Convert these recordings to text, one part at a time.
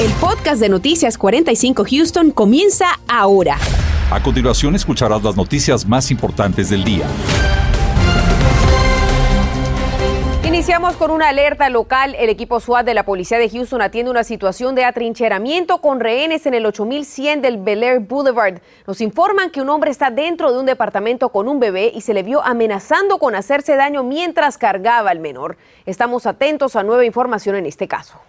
El podcast de Noticias 45 Houston comienza ahora. A continuación escucharás las noticias más importantes del día. Iniciamos con una alerta local. El equipo SWAT de la policía de Houston atiende una situación de atrincheramiento con rehenes en el 8100 del Bel Air Boulevard. Nos informan que un hombre está dentro de un departamento con un bebé y se le vio amenazando con hacerse daño mientras cargaba al menor. Estamos atentos a nueva información en este caso.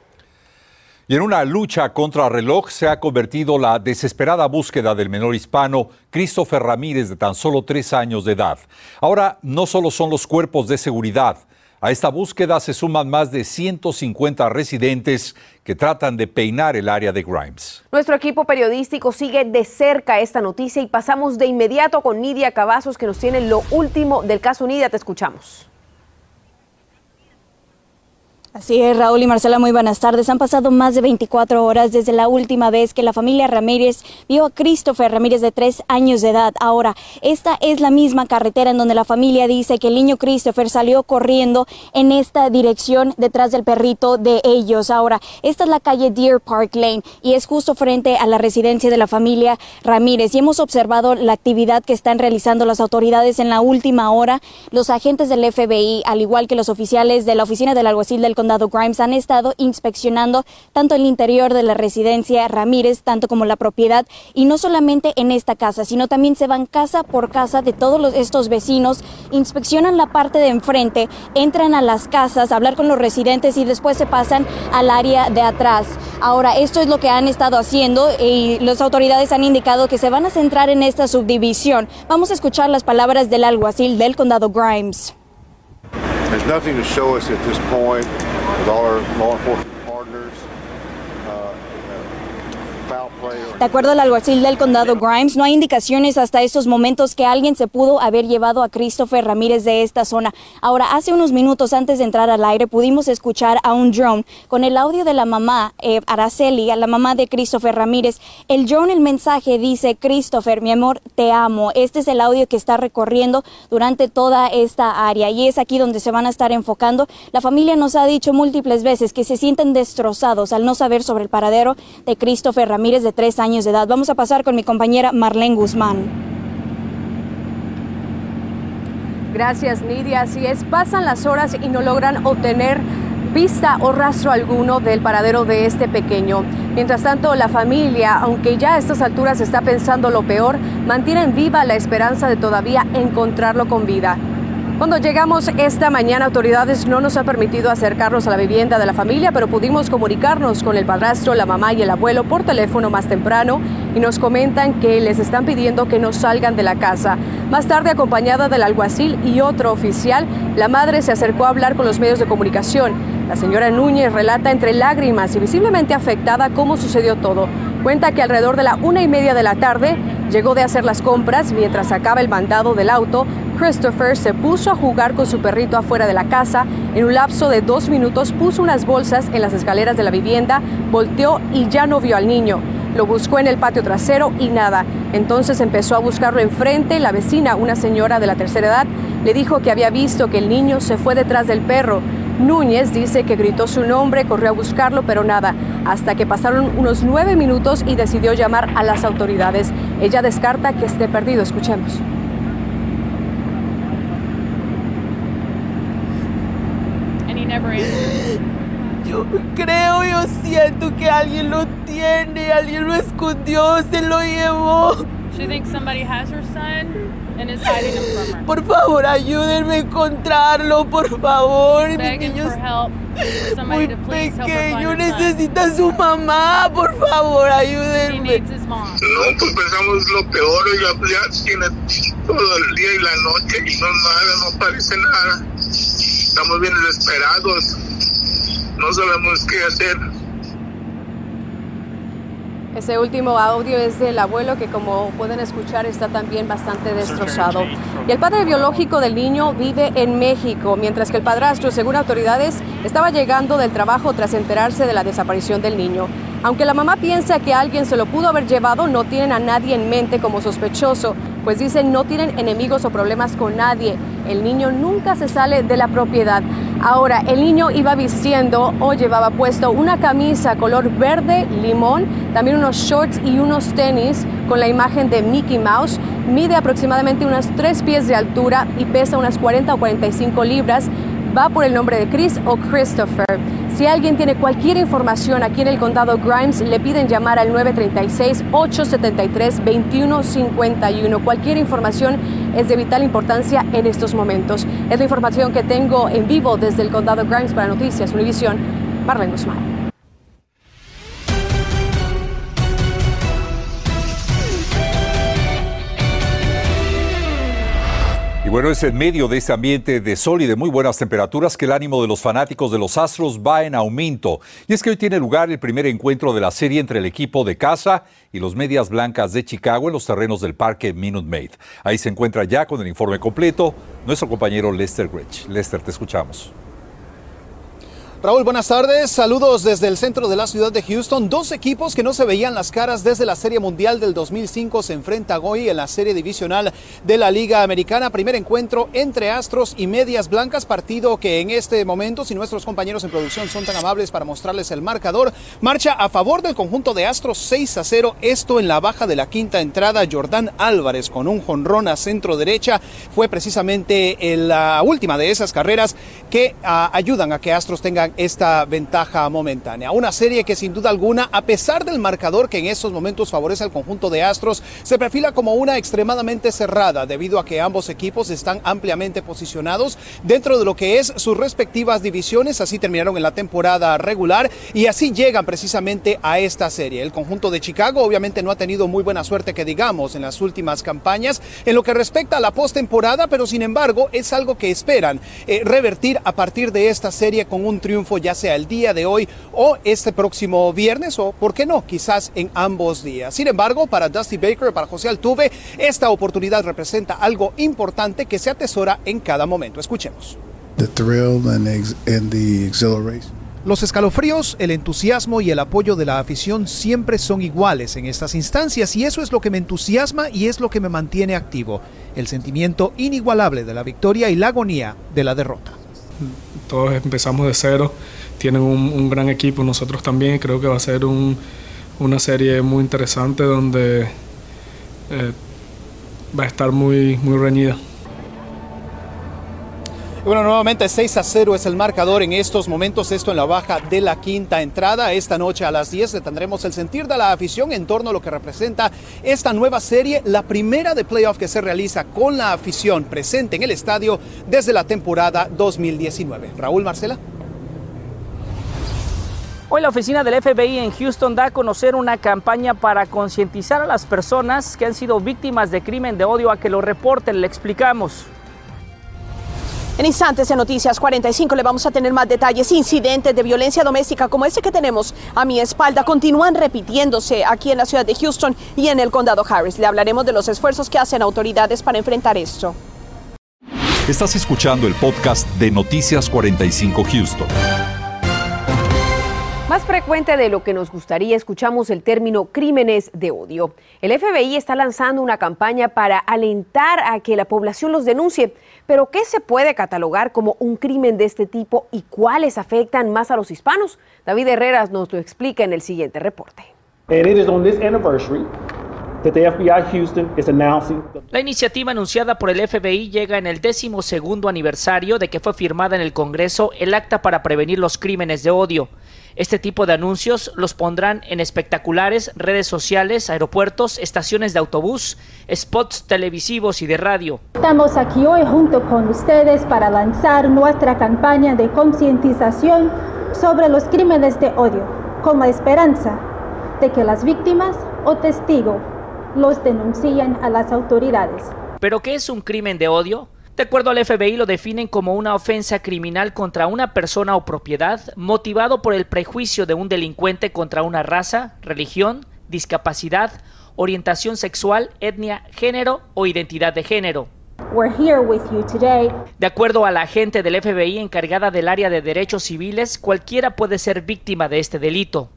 Y en una lucha contra reloj se ha convertido la desesperada búsqueda del menor hispano Christopher Ramírez de tan solo tres años de edad. Ahora no solo son los cuerpos de seguridad, a esta búsqueda se suman más de 150 residentes que tratan de peinar el área de Grimes. Nuestro equipo periodístico sigue de cerca esta noticia y pasamos de inmediato con Nidia Cavazos que nos tiene lo último del caso Nidia. Te escuchamos. Así es, Raúl y Marcela, muy buenas tardes. Han pasado más de 24 horas desde la última vez que la familia Ramírez vio a Christopher Ramírez de tres años de edad. Ahora, esta es la misma carretera en donde la familia dice que el niño Christopher salió corriendo en esta dirección detrás del perrito de ellos. Ahora, esta es la calle Deer Park Lane y es justo frente a la residencia de la familia Ramírez. Y hemos observado la actividad que están realizando las autoridades en la última hora. Los agentes del FBI, al igual que los oficiales de la oficina del alguacil del condado Grimes han estado inspeccionando tanto el interior de la residencia Ramírez, tanto como la propiedad, y no solamente en esta casa, sino también se van casa por casa de todos estos vecinos, inspeccionan la parte de enfrente, entran a las casas a hablar con los residentes y después se pasan al área de atrás. Ahora, esto es lo que han estado haciendo y las autoridades han indicado que se van a centrar en esta subdivisión. Vamos a escuchar las palabras del alguacil del condado Grimes. There's nothing to show us at this point with all our law enforcement De acuerdo al alguacil del condado Grimes, no hay indicaciones hasta estos momentos que alguien se pudo haber llevado a Christopher Ramírez de esta zona. Ahora, hace unos minutos antes de entrar al aire, pudimos escuchar a un drone con el audio de la mamá, eh, Araceli, la mamá de Christopher Ramírez. El drone, el mensaje dice, Christopher, mi amor, te amo. Este es el audio que está recorriendo durante toda esta área y es aquí donde se van a estar enfocando. La familia nos ha dicho múltiples veces que se sienten destrozados al no saber sobre el paradero de Christopher Ramírez de tres años de edad. Vamos a pasar con mi compañera Marlene Guzmán. Gracias, Nidia. Así es, pasan las horas y no logran obtener vista o rastro alguno del paradero de este pequeño. Mientras tanto, la familia, aunque ya a estas alturas está pensando lo peor, mantienen viva la esperanza de todavía encontrarlo con vida. Cuando llegamos esta mañana, autoridades no nos han permitido acercarnos a la vivienda de la familia, pero pudimos comunicarnos con el padrastro, la mamá y el abuelo por teléfono más temprano y nos comentan que les están pidiendo que no salgan de la casa. Más tarde, acompañada del alguacil y otro oficial, la madre se acercó a hablar con los medios de comunicación. La señora Núñez relata entre lágrimas y visiblemente afectada cómo sucedió todo. Cuenta que alrededor de la una y media de la tarde llegó de hacer las compras mientras sacaba el mandado del auto. Christopher se puso a jugar con su perrito afuera de la casa. En un lapso de dos minutos puso unas bolsas en las escaleras de la vivienda, volteó y ya no vio al niño. Lo buscó en el patio trasero y nada. Entonces empezó a buscarlo enfrente. La vecina, una señora de la tercera edad, le dijo que había visto que el niño se fue detrás del perro. Núñez dice que gritó su nombre, corrió a buscarlo, pero nada, hasta que pasaron unos nueve minutos y decidió llamar a las autoridades. Ella descarta que esté perdido. Escuchemos. Yo creo, yo siento que alguien lo tiene, alguien lo escondió, se lo llevó. She thinks somebody has her son and is hiding him from her. Por favor, ayúdenme a encontrarlo, por favor. Mi Begging for help. Somebody muy to please help her find pequeño, necesita a su mamá, por favor, He ayúdenme. needs his mom. No, pues pensamos lo peor, ya, ya tiene todo el día y la noche y no nada, no aparece nada. Estamos bien desesperados, no sabemos qué hacer. Ese último audio es del abuelo que como pueden escuchar está también bastante destrozado. Y el padre biológico del niño vive en México, mientras que el padrastro, según autoridades, estaba llegando del trabajo tras enterarse de la desaparición del niño. Aunque la mamá piensa que alguien se lo pudo haber llevado, no tienen a nadie en mente como sospechoso, pues dicen no tienen enemigos o problemas con nadie. El niño nunca se sale de la propiedad. Ahora, el niño iba vistiendo o llevaba puesto una camisa color verde limón, también unos shorts y unos tenis con la imagen de Mickey Mouse. Mide aproximadamente unos 3 pies de altura y pesa unas 40 o 45 libras. Va por el nombre de Chris o Christopher. Si alguien tiene cualquier información aquí en el condado Grimes, le piden llamar al 936-873-2151. Cualquier información es de vital importancia en estos momentos. Es la información que tengo en vivo desde el condado Grimes para Noticias Univisión. Marlene Guzmán. Bueno, es en medio de este ambiente de sol y de muy buenas temperaturas que el ánimo de los fanáticos de los Astros va en aumento. Y es que hoy tiene lugar el primer encuentro de la serie entre el equipo de casa y los Medias Blancas de Chicago en los terrenos del Parque Minute Maid. Ahí se encuentra ya con el informe completo nuestro compañero Lester Gretsch. Lester, te escuchamos. Raúl, buenas tardes. Saludos desde el centro de la ciudad de Houston. Dos equipos que no se veían las caras desde la Serie Mundial del 2005 se enfrentan hoy en la Serie Divisional de la Liga Americana. Primer encuentro entre Astros y Medias Blancas, partido que en este momento, si nuestros compañeros en producción son tan amables para mostrarles el marcador, marcha a favor del conjunto de Astros 6 a 0. Esto en la baja de la quinta entrada. Jordán Álvarez con un jonrón a centro derecha fue precisamente la última de esas carreras que uh, ayudan a que Astros tengan esta ventaja momentánea. Una serie que sin duda alguna, a pesar del marcador que en estos momentos favorece al conjunto de Astros, se perfila como una extremadamente cerrada debido a que ambos equipos están ampliamente posicionados dentro de lo que es sus respectivas divisiones. Así terminaron en la temporada regular y así llegan precisamente a esta serie. El conjunto de Chicago obviamente no ha tenido muy buena suerte que digamos en las últimas campañas en lo que respecta a la postemporada, pero sin embargo es algo que esperan eh, revertir a partir de esta serie con un triunfo ya sea el día de hoy o este próximo viernes o, ¿por qué no?, quizás en ambos días. Sin embargo, para Dusty Baker, para José Altuve, esta oportunidad representa algo importante que se atesora en cada momento. Escuchemos. Los escalofríos, el entusiasmo y el apoyo de la afición siempre son iguales en estas instancias y eso es lo que me entusiasma y es lo que me mantiene activo, el sentimiento inigualable de la victoria y la agonía de la derrota todos empezamos de cero, tienen un, gran equipo, nosotros también, creo que va a ser una serie muy interesante donde eh, va a estar muy, muy reñida. Bueno, nuevamente 6 a 0 es el marcador en estos momentos, esto en la baja de la quinta entrada. Esta noche a las 10 tendremos el sentir de la afición en torno a lo que representa esta nueva serie, la primera de playoff que se realiza con la afición presente en el estadio desde la temporada 2019. Raúl Marcela. Hoy la oficina del FBI en Houston da a conocer una campaña para concientizar a las personas que han sido víctimas de crimen de odio a que lo reporten. Le explicamos. En instantes en Noticias 45 le vamos a tener más detalles. Incidentes de violencia doméstica como ese que tenemos a mi espalda continúan repitiéndose aquí en la ciudad de Houston y en el condado Harris. Le hablaremos de los esfuerzos que hacen autoridades para enfrentar esto. Estás escuchando el podcast de Noticias 45 Houston. Más frecuente de lo que nos gustaría, escuchamos el término crímenes de odio. El FBI está lanzando una campaña para alentar a que la población los denuncie. Pero ¿qué se puede catalogar como un crimen de este tipo y cuáles afectan más a los hispanos? David Herreras nos lo explica en el siguiente reporte. La iniciativa anunciada por el FBI llega en el décimo segundo aniversario de que fue firmada en el Congreso el acta para prevenir los crímenes de odio. Este tipo de anuncios los pondrán en espectaculares, redes sociales, aeropuertos, estaciones de autobús, spots televisivos y de radio. Estamos aquí hoy junto con ustedes para lanzar nuestra campaña de concientización sobre los crímenes de odio, con la esperanza de que las víctimas o testigos los denuncien a las autoridades. ¿Pero qué es un crimen de odio? De acuerdo al FBI, lo definen como una ofensa criminal contra una persona o propiedad motivado por el prejuicio de un delincuente contra una raza, religión, discapacidad, orientación sexual, etnia, género o identidad de género. De acuerdo a la agente del FBI encargada del área de derechos civiles, cualquiera puede ser víctima de este delito.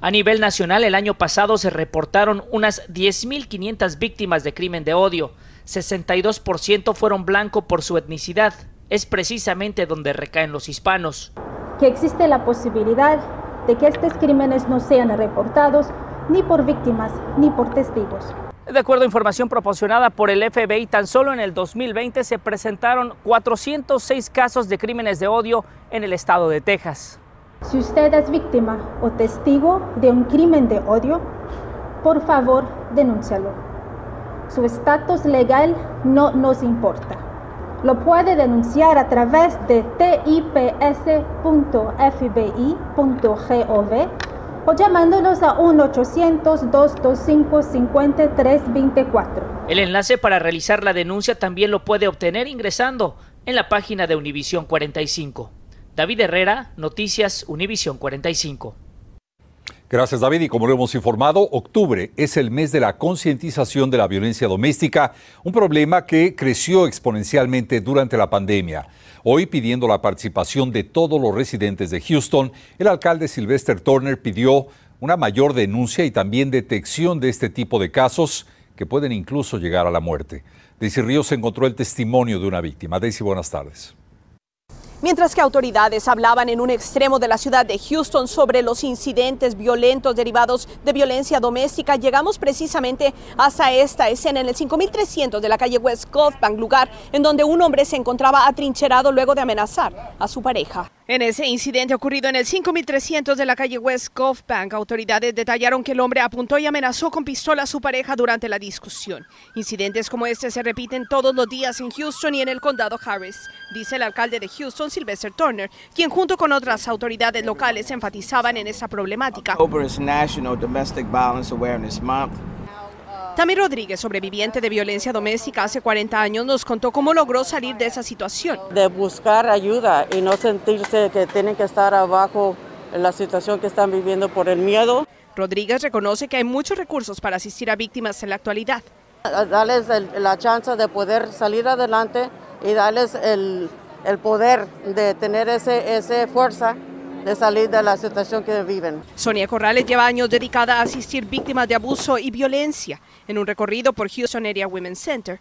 A nivel nacional, el año pasado se reportaron unas 10.500 víctimas de crimen de odio, 62% fueron blanco por su etnicidad es precisamente donde recaen los hispanos. Que existe la posibilidad de que estos crímenes no sean reportados ni por víctimas ni por testigos. De acuerdo a información proporcionada por el FBI, tan solo en el 2020 se presentaron 406 casos de crímenes de odio en el estado de Texas. Si usted es víctima o testigo de un crimen de odio, por favor denúncialo. Su estatus legal no nos importa. Lo puede denunciar a través de tips.fbi.gov o llamándonos a 1-800-225-5324. El enlace para realizar la denuncia también lo puede obtener ingresando en la página de Univisión 45. David Herrera, Noticias Univisión 45. Gracias David y como lo hemos informado, octubre es el mes de la concientización de la violencia doméstica, un problema que creció exponencialmente durante la pandemia. Hoy pidiendo la participación de todos los residentes de Houston, el alcalde Sylvester Turner pidió una mayor denuncia y también detección de este tipo de casos que pueden incluso llegar a la muerte. Daisy Ríos encontró el testimonio de una víctima. Daisy, buenas tardes. Mientras que autoridades hablaban en un extremo de la ciudad de Houston sobre los incidentes violentos derivados de violencia doméstica, llegamos precisamente hasta esta escena en el 5300 de la calle West Bank, lugar en donde un hombre se encontraba atrincherado luego de amenazar a su pareja. En ese incidente ocurrido en el 5300 de la calle West Gulf Bank, autoridades detallaron que el hombre apuntó y amenazó con pistola a su pareja durante la discusión. Incidentes como este se repiten todos los días en Houston y en el condado Harris, dice el alcalde de Houston, Sylvester Turner, quien junto con otras autoridades locales enfatizaban en esta problemática. Tami Rodríguez, sobreviviente de violencia doméstica hace 40 años, nos contó cómo logró salir de esa situación. De buscar ayuda y no sentirse que tienen que estar abajo en la situación que están viviendo por el miedo. Rodríguez reconoce que hay muchos recursos para asistir a víctimas en la actualidad. Darles la chance de poder salir adelante y darles el, el poder de tener ese, ese fuerza de salir de la situación que viven. Sonia Corrales lleva años dedicada a asistir víctimas de abuso y violencia en un recorrido por Houston Area Women's Center.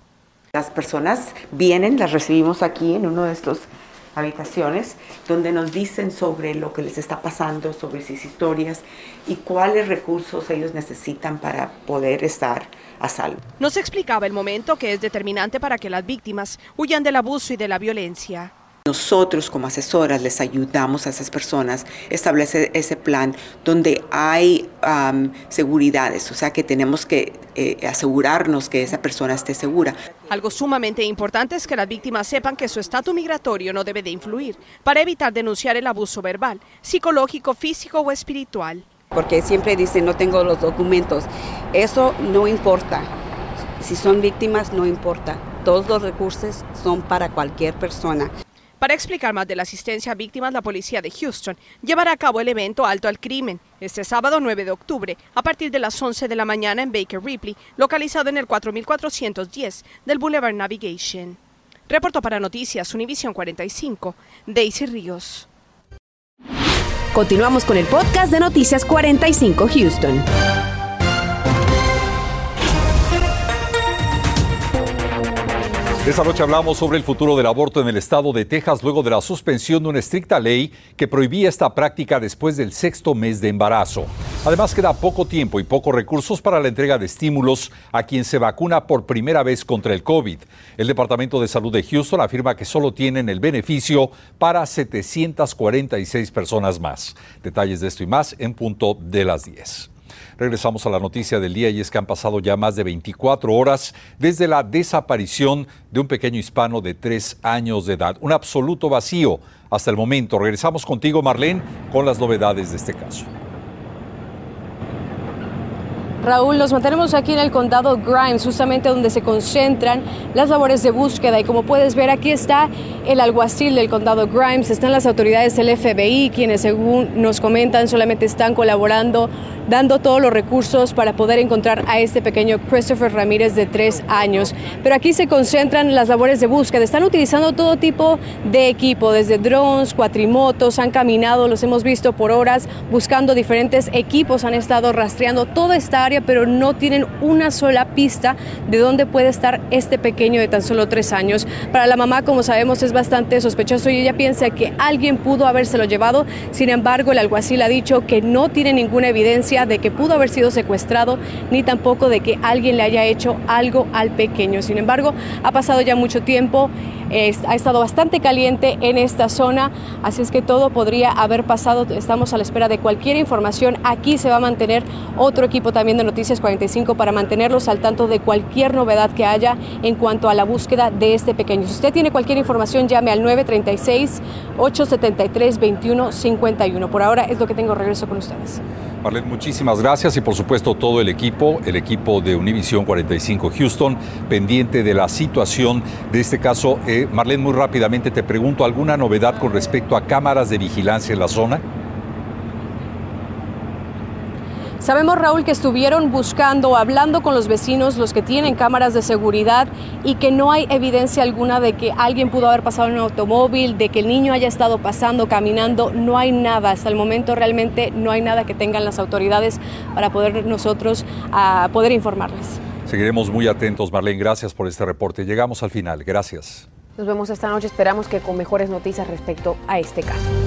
Las personas vienen, las recibimos aquí en uno de estos habitaciones donde nos dicen sobre lo que les está pasando, sobre sus historias y cuáles recursos ellos necesitan para poder estar a salvo. Nos explicaba el momento que es determinante para que las víctimas huyan del abuso y de la violencia. Nosotros como asesoras les ayudamos a esas personas a establecer ese plan donde hay seguridades, o sea que tenemos que eh, asegurarnos que esa persona esté segura. Algo sumamente importante es que las víctimas sepan que su estatus migratorio no debe de influir para evitar denunciar el abuso verbal, psicológico, físico o espiritual. Porque siempre dicen no tengo los documentos. Eso no importa. Si son víctimas, no importa. Todos los recursos son para cualquier persona. Para explicar más de la asistencia a víctimas, la policía de Houston llevará a cabo el evento Alto al Crimen este sábado 9 de octubre a partir de las 11 de la mañana en Baker Ripley, localizado en el 4410 del Boulevard Navigation. Reporto para Noticias Univision 45, Daisy Ríos. Continuamos con el podcast de Noticias 45 Houston. Esta noche hablamos sobre el futuro del aborto en el estado de Texas luego de la suspensión de una estricta ley que prohibía esta práctica después del sexto mes de embarazo. Además, queda poco tiempo y pocos recursos para la entrega de estímulos a quien se vacuna por primera vez contra el COVID. El Departamento de Salud de Houston afirma que solo tienen el beneficio para 746 personas más. Detalles de esto y más en punto de las 10. Regresamos a la noticia del día y es que han pasado ya más de 24 horas desde la desaparición de un pequeño hispano de tres años de edad. Un absoluto vacío hasta el momento. Regresamos contigo, Marlene, con las novedades de este caso. Raúl, nos mantenemos aquí en el condado Grimes, justamente donde se concentran las labores de búsqueda. Y como puedes ver, aquí está el alguacil del condado Grimes, están las autoridades del FBI, quienes según nos comentan solamente están colaborando, dando todos los recursos para poder encontrar a este pequeño Christopher Ramírez de tres años. Pero aquí se concentran las labores de búsqueda. Están utilizando todo tipo de equipo, desde drones, cuatrimotos, han caminado, los hemos visto por horas, buscando diferentes equipos, han estado rastreando, todo está pero no tienen una sola pista de dónde puede estar este pequeño de tan solo tres años. Para la mamá, como sabemos, es bastante sospechoso y ella piensa que alguien pudo habérselo llevado. Sin embargo, el alguacil ha dicho que no tiene ninguna evidencia de que pudo haber sido secuestrado, ni tampoco de que alguien le haya hecho algo al pequeño. Sin embargo, ha pasado ya mucho tiempo, ha estado bastante caliente en esta zona, así es que todo podría haber pasado. Estamos a la espera de cualquier información. Aquí se va a mantener otro equipo también de Noticias 45 para mantenerlos al tanto de cualquier novedad que haya en cuanto a la búsqueda de este pequeño. Si usted tiene cualquier información, llame al 936-873-2151. Por ahora es lo que tengo. Regreso con ustedes. Marlene, muchísimas gracias y por supuesto todo el equipo, el equipo de Univisión 45 Houston, pendiente de la situación de este caso. Eh, Marlene, muy rápidamente te pregunto, ¿alguna novedad con respecto a cámaras de vigilancia en la zona? Sabemos, Raúl, que estuvieron buscando, hablando con los vecinos, los que tienen cámaras de seguridad, y que no hay evidencia alguna de que alguien pudo haber pasado en un automóvil, de que el niño haya estado pasando, caminando. No hay nada. Hasta el momento realmente no hay nada que tengan las autoridades para poder nosotros a poder informarles. Seguiremos muy atentos, Marlene. Gracias por este reporte. Llegamos al final. Gracias. Nos vemos esta noche. Esperamos que con mejores noticias respecto a este caso.